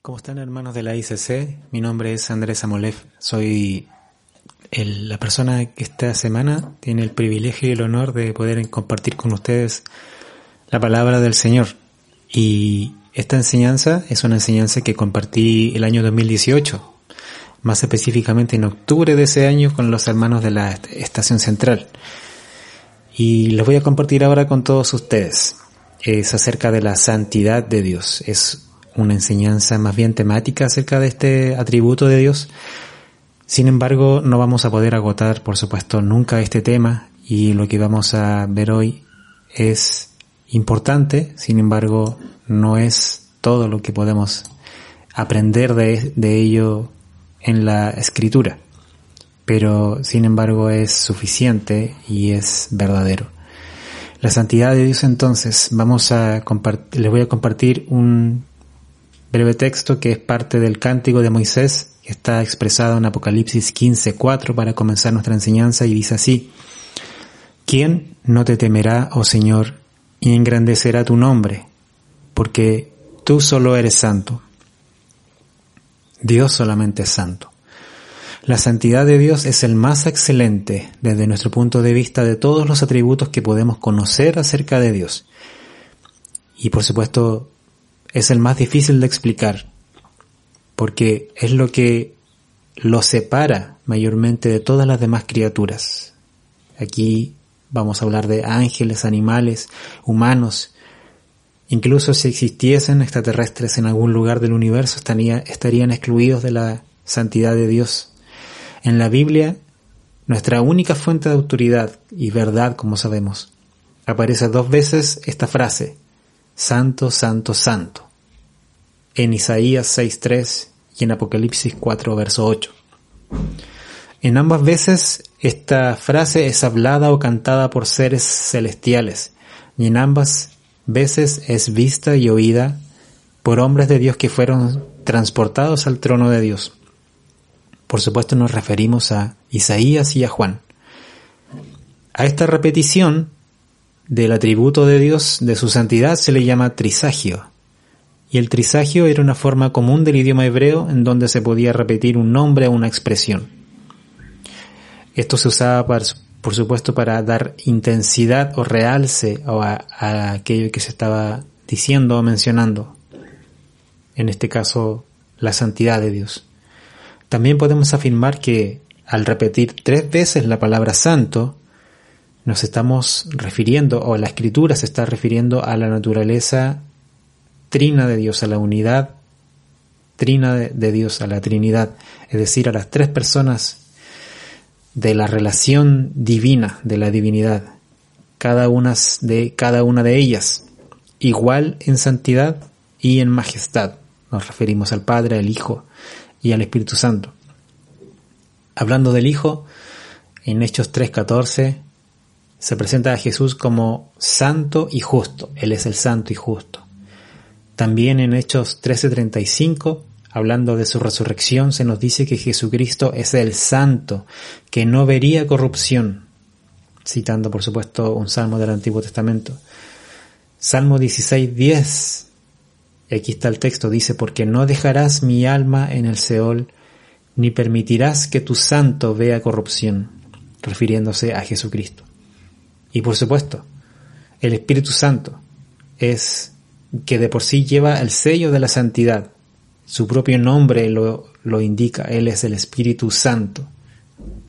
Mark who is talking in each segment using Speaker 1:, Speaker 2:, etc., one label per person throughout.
Speaker 1: ¿Cómo están hermanos de la ICC? Mi nombre es Andrés Amolev. Soy la persona que esta semana tiene el privilegio y el honor de poder compartir con ustedes la palabra del Señor. Y esta enseñanza es una enseñanza que compartí el año 2018, más específicamente en octubre de ese año con los hermanos de la Estación Central. Y los voy a compartir ahora con todos ustedes. Es acerca de la santidad de Dios. Es una enseñanza más bien temática acerca de este atributo de Dios. Sin embargo, no vamos a poder agotar, por supuesto, nunca este tema y lo que vamos a ver hoy es importante, sin embargo, no es todo lo que podemos aprender de, ello en la escritura, pero sin embargo es suficiente y es verdadero. La santidad de Dios entonces, vamos a les voy a compartir un breve texto que es parte del cántico de Moisés, que está expresado en Apocalipsis 15.4 para comenzar nuestra enseñanza y dice así, ¿quién no te temerá, oh Señor, y engrandecerá tu nombre? Porque tú solo eres santo. Dios solamente es santo. La santidad de Dios es el más excelente desde nuestro punto de vista de todos los atributos que podemos conocer acerca de Dios. Y por supuesto, es el más difícil de explicar, porque es lo que lo separa mayormente de todas las demás criaturas. Aquí vamos a hablar de ángeles, animales, humanos. Incluso si existiesen extraterrestres en algún lugar del universo, estarían excluidos de la santidad de Dios. En la Biblia, nuestra única fuente de autoridad y verdad, como sabemos, aparece dos veces esta frase, Santo, Santo, Santo, en Isaías 6.3 y en Apocalipsis 4, verso 8. En ambas veces esta frase es hablada o cantada por seres celestiales y en ambas veces es vista y oída por hombres de Dios que fueron transportados al trono de Dios. Por supuesto nos referimos a Isaías y a Juan. A esta repetición del atributo de Dios, de su santidad, se le llama trisagio. Y el trisagio era una forma común del idioma hebreo en donde se podía repetir un nombre o una expresión. Esto se usaba, por supuesto, para dar intensidad o realce a, a aquello que se estaba diciendo o mencionando. En este caso, la santidad de Dios. También podemos afirmar que al repetir tres veces la palabra santo, nos estamos refiriendo, o la escritura se está refiriendo a la naturaleza trina de Dios, a la unidad trina de Dios, a la Trinidad, es decir, a las tres personas de la relación divina, de la divinidad, cada una de, cada una de ellas, igual en santidad y en majestad. Nos referimos al Padre, al Hijo y al Espíritu Santo. Hablando del Hijo, en Hechos 3:14 se presenta a Jesús como santo y justo. Él es el santo y justo. También en Hechos 13:35, hablando de su resurrección, se nos dice que Jesucristo es el santo, que no vería corrupción, citando por supuesto un salmo del Antiguo Testamento. Salmo 16:10, y aquí está el texto, dice, porque no dejarás mi alma en el Seol, ni permitirás que tu santo vea corrupción, refiriéndose a Jesucristo. Y por supuesto, el Espíritu Santo es que de por sí lleva el sello de la santidad. Su propio nombre lo, lo indica, Él es el Espíritu Santo.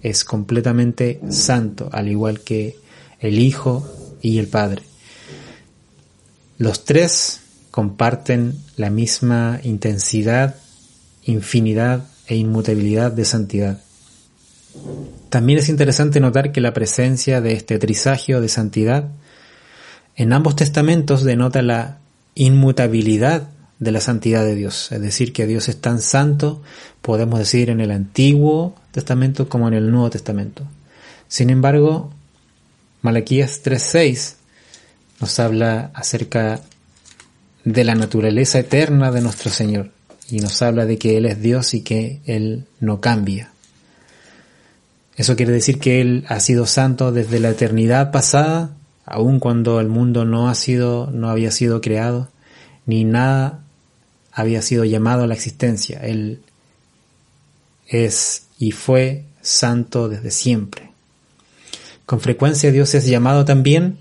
Speaker 1: Es completamente santo, al igual que el Hijo y el Padre. Los tres comparten la misma intensidad, infinidad e inmutabilidad de santidad. También es interesante notar que la presencia de este trisagio de santidad en ambos testamentos denota la inmutabilidad de la santidad de Dios. Es decir, que Dios es tan santo, podemos decir en el Antiguo Testamento como en el Nuevo Testamento. Sin embargo, Malaquías 3.6 nos habla acerca de la naturaleza eterna de nuestro Señor y nos habla de que Él es Dios y que Él no cambia. Eso quiere decir que Él ha sido santo desde la eternidad pasada, aun cuando el mundo no ha sido, no había sido creado, ni nada había sido llamado a la existencia. Él es y fue santo desde siempre. Con frecuencia Dios es llamado también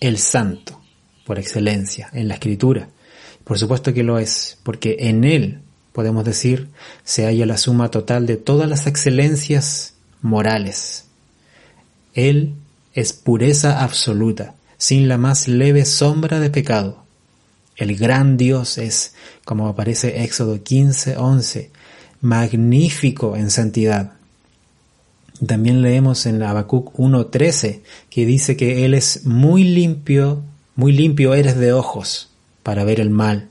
Speaker 1: el santo, por excelencia, en la escritura. Por supuesto que lo es, porque en Él, podemos decir, se halla la suma total de todas las excelencias morales. Él es pureza absoluta, sin la más leve sombra de pecado. El gran Dios es, como aparece Éxodo 15, 11, magnífico en santidad. También leemos en Habacuc 1.13 que dice que Él es muy limpio, muy limpio eres de ojos para ver el mal,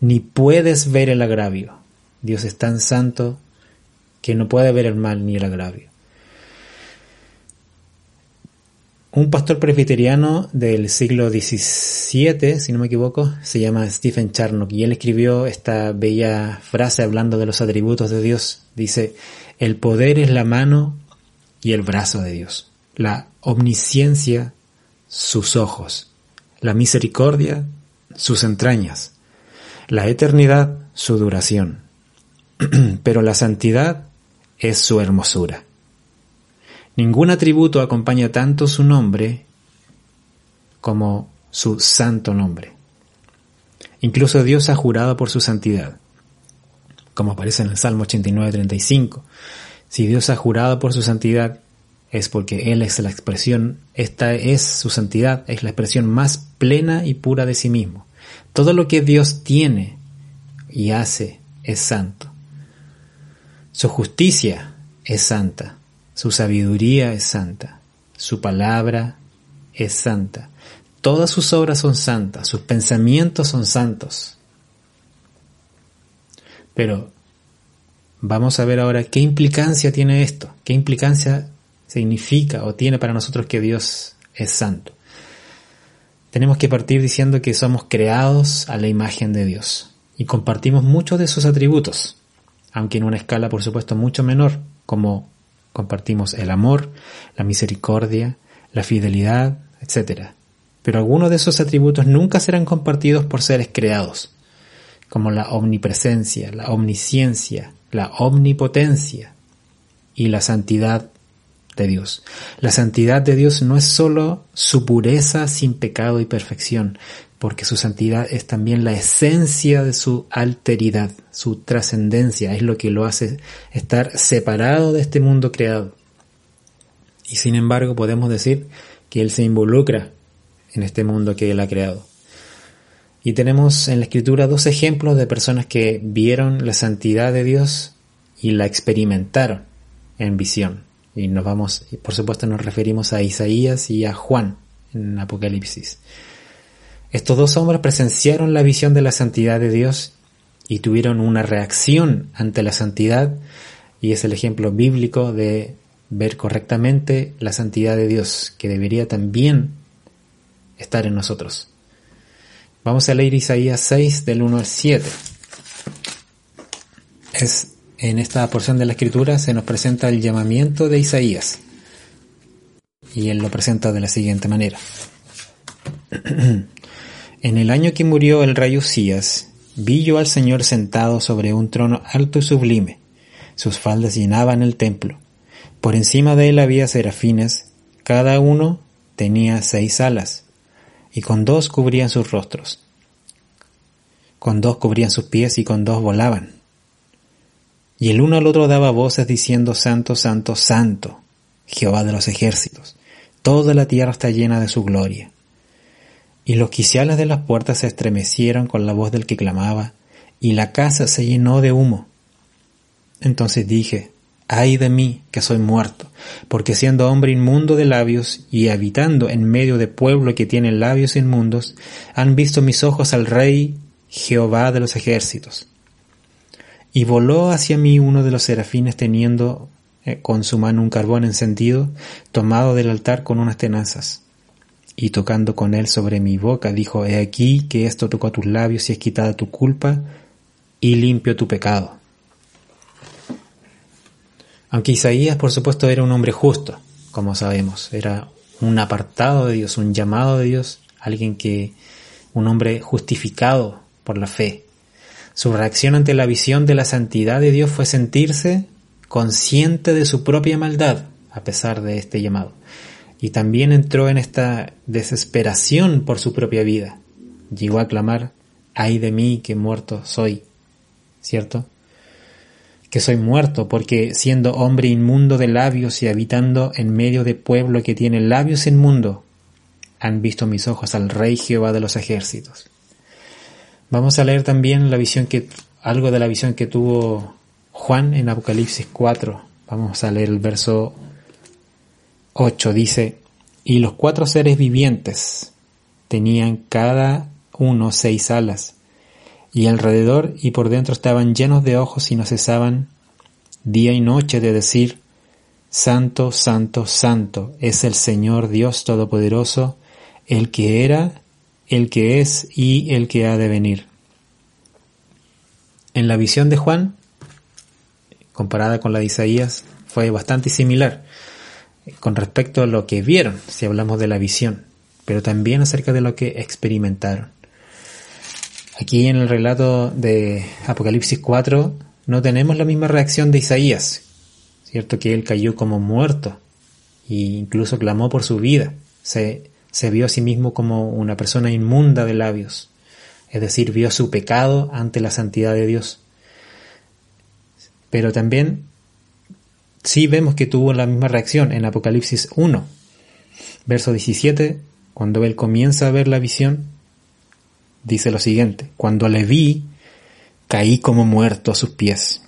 Speaker 1: ni puedes ver el agravio. Dios es tan santo que no puede ver el mal ni el agravio. Un pastor presbiteriano del siglo XVII, si no me equivoco, se llama Stephen Charnock y él escribió esta bella frase hablando de los atributos de Dios. Dice, el poder es la mano y el brazo de Dios, la omnisciencia, sus ojos, la misericordia, sus entrañas, la eternidad, su duración, pero la santidad es su hermosura. Ningún atributo acompaña tanto su nombre como su santo nombre. Incluso Dios ha jurado por su santidad, como aparece en el Salmo 89-35. Si Dios ha jurado por su santidad, es porque Él es la expresión, esta es su santidad, es la expresión más plena y pura de sí mismo. Todo lo que Dios tiene y hace es santo. Su justicia es santa, su sabiduría es santa, su palabra es santa, todas sus obras son santas, sus pensamientos son santos. Pero vamos a ver ahora qué implicancia tiene esto, qué implicancia significa o tiene para nosotros que Dios es santo. Tenemos que partir diciendo que somos creados a la imagen de Dios. Y compartimos muchos de sus atributos, aunque en una escala por supuesto mucho menor, como compartimos el amor, la misericordia, la fidelidad, etc. Pero algunos de esos atributos nunca serán compartidos por seres creados, como la omnipresencia, la omnisciencia, la omnipotencia y la santidad de Dios. La santidad de Dios no es sólo su pureza sin pecado y perfección, porque su santidad es también la esencia de su alteridad, su trascendencia, es lo que lo hace estar separado de este mundo creado. Y sin embargo podemos decir que Él se involucra en este mundo que Él ha creado. Y tenemos en la escritura dos ejemplos de personas que vieron la santidad de Dios y la experimentaron en visión. Y nos vamos, por supuesto nos referimos a Isaías y a Juan en Apocalipsis. Estos dos hombres presenciaron la visión de la santidad de Dios y tuvieron una reacción ante la santidad y es el ejemplo bíblico de ver correctamente la santidad de Dios que debería también estar en nosotros. Vamos a leer Isaías 6 del 1 al 7. Es en esta porción de la escritura se nos presenta el llamamiento de Isaías. Y él lo presenta de la siguiente manera. en el año que murió el rey Usías, vi yo al Señor sentado sobre un trono alto y sublime. Sus faldas llenaban el templo. Por encima de él había serafines, cada uno tenía seis alas, y con dos cubrían sus rostros. Con dos cubrían sus pies y con dos volaban y el uno al otro daba voces diciendo, Santo, Santo, Santo, Jehová de los ejércitos, toda la tierra está llena de su gloria. Y los quiciales de las puertas se estremecieron con la voz del que clamaba, y la casa se llenó de humo. Entonces dije, ay de mí, que soy muerto, porque siendo hombre inmundo de labios y habitando en medio de pueblo que tiene labios inmundos, han visto mis ojos al Rey Jehová de los ejércitos. Y voló hacia mí uno de los serafines teniendo eh, con su mano un carbón encendido, tomado del altar con unas tenazas. Y tocando con él sobre mi boca, dijo, He aquí que esto tocó a tus labios y es quitada tu culpa y limpio tu pecado. Aunque Isaías, por supuesto, era un hombre justo, como sabemos, era un apartado de Dios, un llamado de Dios, alguien que, un hombre justificado por la fe. Su reacción ante la visión de la santidad de Dios fue sentirse consciente de su propia maldad, a pesar de este llamado. Y también entró en esta desesperación por su propia vida. Llegó a clamar, ay de mí que muerto soy. ¿Cierto? Que soy muerto porque siendo hombre inmundo de labios y habitando en medio de pueblo que tiene labios inmundo, han visto mis ojos al Rey Jehová de los ejércitos. Vamos a leer también la visión que, algo de la visión que tuvo Juan en Apocalipsis 4. Vamos a leer el verso 8. Dice, y los cuatro seres vivientes tenían cada uno seis alas, y alrededor y por dentro estaban llenos de ojos y no cesaban día y noche de decir, Santo, Santo, Santo es el Señor Dios Todopoderoso, el que era, el que es y el que ha de venir. En la visión de Juan, comparada con la de Isaías, fue bastante similar con respecto a lo que vieron, si hablamos de la visión, pero también acerca de lo que experimentaron. Aquí en el relato de Apocalipsis 4 no tenemos la misma reacción de Isaías, cierto que él cayó como muerto e incluso clamó por su vida. Se se vio a sí mismo como una persona inmunda de labios, es decir, vio su pecado ante la santidad de Dios. Pero también sí vemos que tuvo la misma reacción en Apocalipsis 1, verso 17, cuando él comienza a ver la visión, dice lo siguiente, cuando le vi, caí como muerto a sus pies.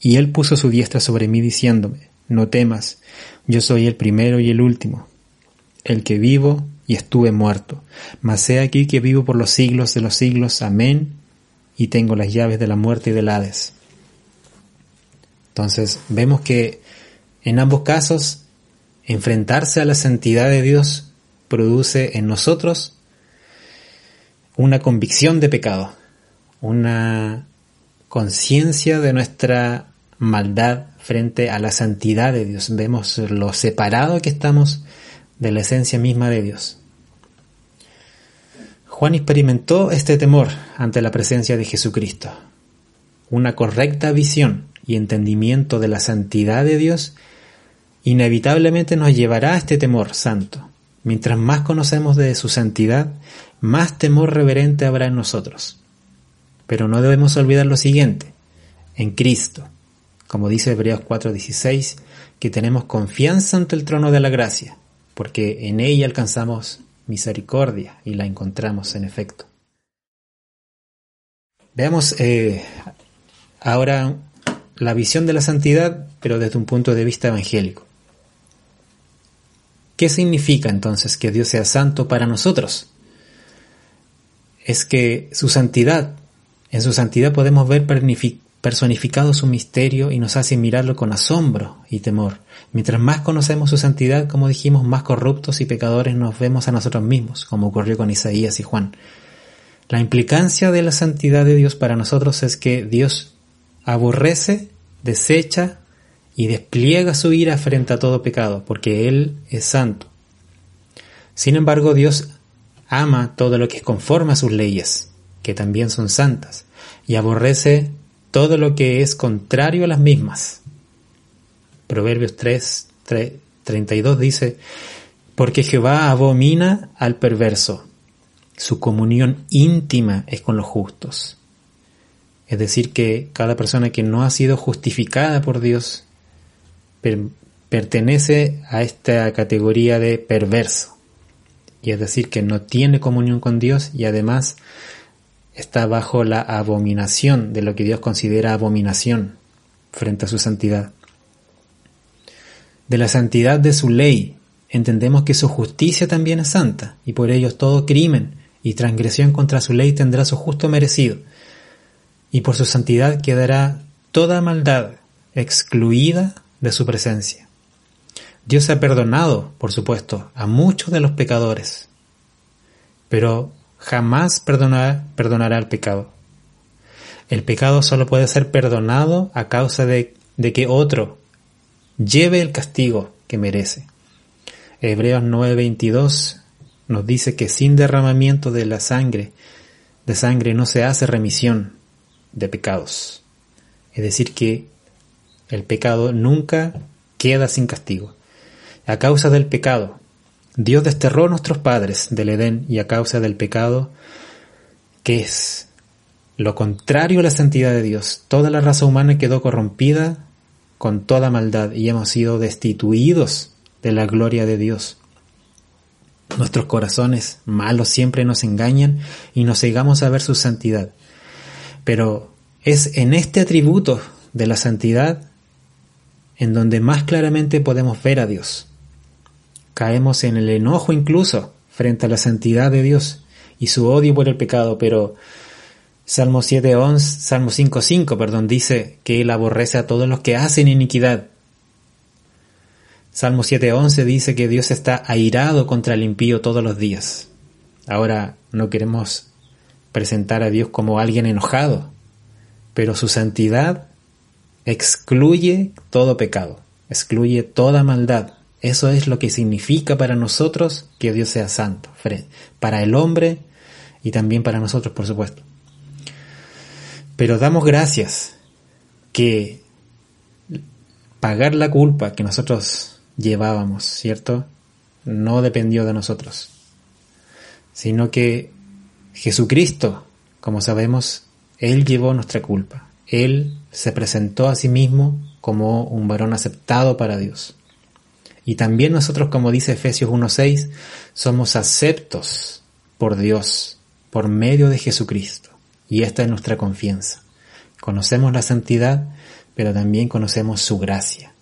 Speaker 1: Y él puso su diestra sobre mí diciéndome, no temas, yo soy el primero y el último, el que vivo y estuve muerto. Mas he aquí que vivo por los siglos de los siglos. Amén. Y tengo las llaves de la muerte y del Hades. Entonces vemos que en ambos casos enfrentarse a la santidad de Dios produce en nosotros una convicción de pecado, una conciencia de nuestra maldad frente a la santidad de Dios. Vemos lo separado que estamos de la esencia misma de Dios. Juan experimentó este temor ante la presencia de Jesucristo. Una correcta visión y entendimiento de la santidad de Dios inevitablemente nos llevará a este temor santo. Mientras más conocemos de su santidad, más temor reverente habrá en nosotros. Pero no debemos olvidar lo siguiente, en Cristo, como dice Hebreos 4:16, que tenemos confianza ante el trono de la gracia, porque en ella alcanzamos misericordia y la encontramos en efecto. Veamos eh, ahora la visión de la santidad, pero desde un punto de vista evangélico. ¿Qué significa entonces que Dios sea santo para nosotros? Es que su santidad, en su santidad podemos ver personificado su misterio y nos hace mirarlo con asombro y temor. Mientras más conocemos su santidad, como dijimos, más corruptos y pecadores nos vemos a nosotros mismos, como ocurrió con Isaías y Juan. La implicancia de la santidad de Dios para nosotros es que Dios aborrece, desecha y despliega su ira frente a todo pecado, porque Él es santo. Sin embargo, Dios ama todo lo que es conforme a sus leyes, que también son santas, y aborrece todo lo que es contrario a las mismas. Proverbios 3, 32 dice, porque Jehová abomina al perverso, su comunión íntima es con los justos. Es decir, que cada persona que no ha sido justificada por Dios pertenece a esta categoría de perverso. Y es decir, que no tiene comunión con Dios y además está bajo la abominación de lo que Dios considera abominación frente a su santidad. De la santidad de su ley entendemos que su justicia también es santa y por ello todo crimen y transgresión contra su ley tendrá su justo merecido, y por su santidad quedará toda maldad excluida de su presencia. Dios ha perdonado, por supuesto, a muchos de los pecadores, pero jamás perdonará, perdonará el pecado. El pecado solo puede ser perdonado a causa de, de que otro lleve el castigo que merece. Hebreos 9:22 nos dice que sin derramamiento de la sangre, de sangre no se hace remisión de pecados. Es decir, que el pecado nunca queda sin castigo. A causa del pecado, Dios desterró a nuestros padres del Edén y a causa del pecado, que es lo contrario a la santidad de Dios, toda la raza humana quedó corrompida con toda maldad y hemos sido destituidos de la gloria de Dios. Nuestros corazones malos siempre nos engañan y nos cegamos a ver su santidad. Pero es en este atributo de la santidad en donde más claramente podemos ver a Dios. Caemos en el enojo incluso frente a la santidad de Dios y su odio por el pecado, pero Salmo 7.11, Salmo 5.5, perdón, dice que Él aborrece a todos los que hacen iniquidad. Salmo 7.11 dice que Dios está airado contra el impío todos los días. Ahora no queremos presentar a Dios como alguien enojado, pero su santidad excluye todo pecado, excluye toda maldad. Eso es lo que significa para nosotros que Dios sea santo, para el hombre y también para nosotros, por supuesto. Pero damos gracias que pagar la culpa que nosotros llevábamos, ¿cierto? No dependió de nosotros, sino que Jesucristo, como sabemos, Él llevó nuestra culpa. Él se presentó a sí mismo como un varón aceptado para Dios. Y también nosotros, como dice Efesios 1.6, somos aceptos por Dios por medio de Jesucristo. Y esta es nuestra confianza. Conocemos la santidad, pero también conocemos su gracia.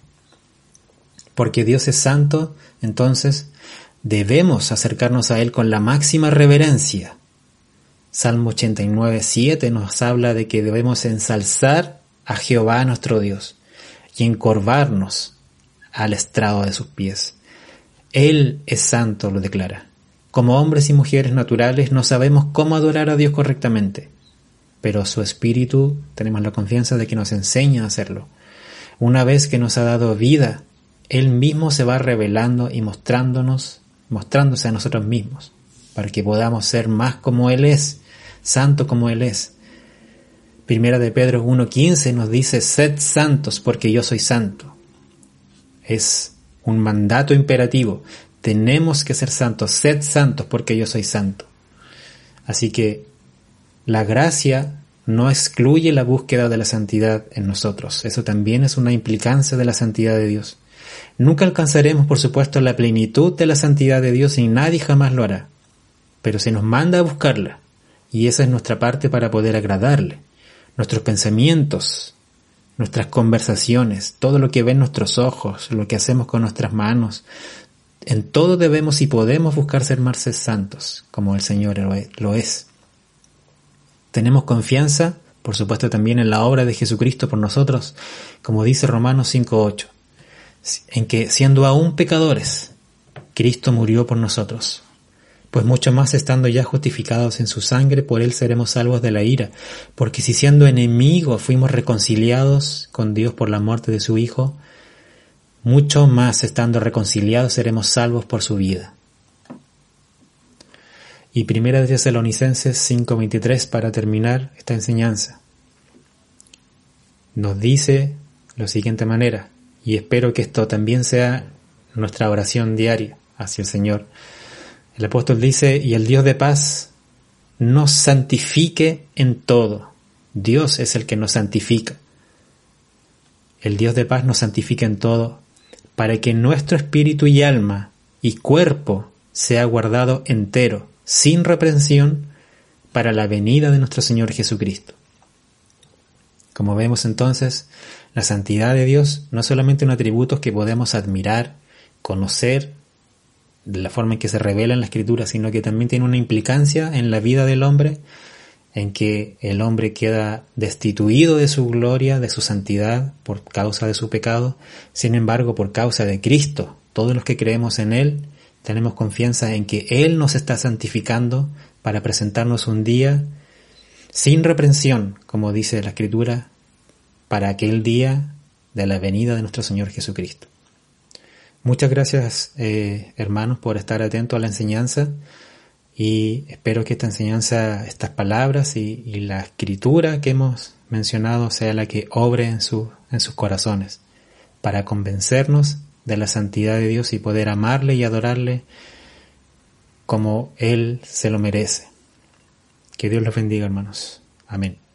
Speaker 1: Porque Dios es santo, entonces debemos acercarnos a Él con la máxima reverencia. Salmo 89, 7 nos habla de que debemos ensalzar a Jehová nuestro Dios y encorvarnos al estrado de sus pies. Él es santo, lo declara. Como hombres y mujeres naturales no sabemos cómo adorar a Dios correctamente, pero su Espíritu tenemos la confianza de que nos enseña a hacerlo. Una vez que nos ha dado vida, Él mismo se va revelando y mostrándonos, mostrándose a nosotros mismos, para que podamos ser más como Él es, santo como Él es. Primera de Pedro 1.15 nos dice, sed santos porque yo soy santo. Es un mandato imperativo. Tenemos que ser santos, sed santos porque yo soy santo. Así que la gracia no excluye la búsqueda de la santidad en nosotros. Eso también es una implicancia de la santidad de Dios. Nunca alcanzaremos, por supuesto, la plenitud de la santidad de Dios y nadie jamás lo hará. Pero se nos manda a buscarla. Y esa es nuestra parte para poder agradarle. Nuestros pensamientos, nuestras conversaciones, todo lo que ven nuestros ojos, lo que hacemos con nuestras manos, en todo debemos y podemos buscar ser más santos, como el Señor lo es. Tenemos confianza, por supuesto, también en la obra de Jesucristo por nosotros, como dice Romanos 5.8, en que siendo aún pecadores, Cristo murió por nosotros. Pues mucho más estando ya justificados en su sangre, por él seremos salvos de la ira, porque si siendo enemigos fuimos reconciliados con Dios por la muerte de su Hijo, mucho más estando reconciliados seremos salvos por su vida. Y Primera de Tesalonicenses 5:23 para terminar esta enseñanza. Nos dice la siguiente manera, y espero que esto también sea nuestra oración diaria hacia el Señor. El apóstol dice, y el Dios de paz nos santifique en todo. Dios es el que nos santifica. El Dios de paz nos santifica en todo, para que nuestro espíritu y alma y cuerpo sea guardado entero sin reprensión para la venida de nuestro Señor Jesucristo. Como vemos entonces, la santidad de Dios no es solamente un atributo que podemos admirar, conocer la forma en que se revela en la escritura, sino que también tiene una implicancia en la vida del hombre, en que el hombre queda destituido de su gloria, de su santidad, por causa de su pecado. Sin embargo, por causa de Cristo, todos los que creemos en Él, tenemos confianza en que Él nos está santificando para presentarnos un día sin reprensión, como dice la Escritura, para aquel día de la venida de nuestro Señor Jesucristo. Muchas gracias, eh, hermanos, por estar atentos a la enseñanza y espero que esta enseñanza, estas palabras y, la escritura que hemos mencionado sea la que obre en, en sus corazones para convencernos de la santidad de Dios y poder amarle y adorarle como Él se lo merece. Que Dios los bendiga, hermanos. Amén.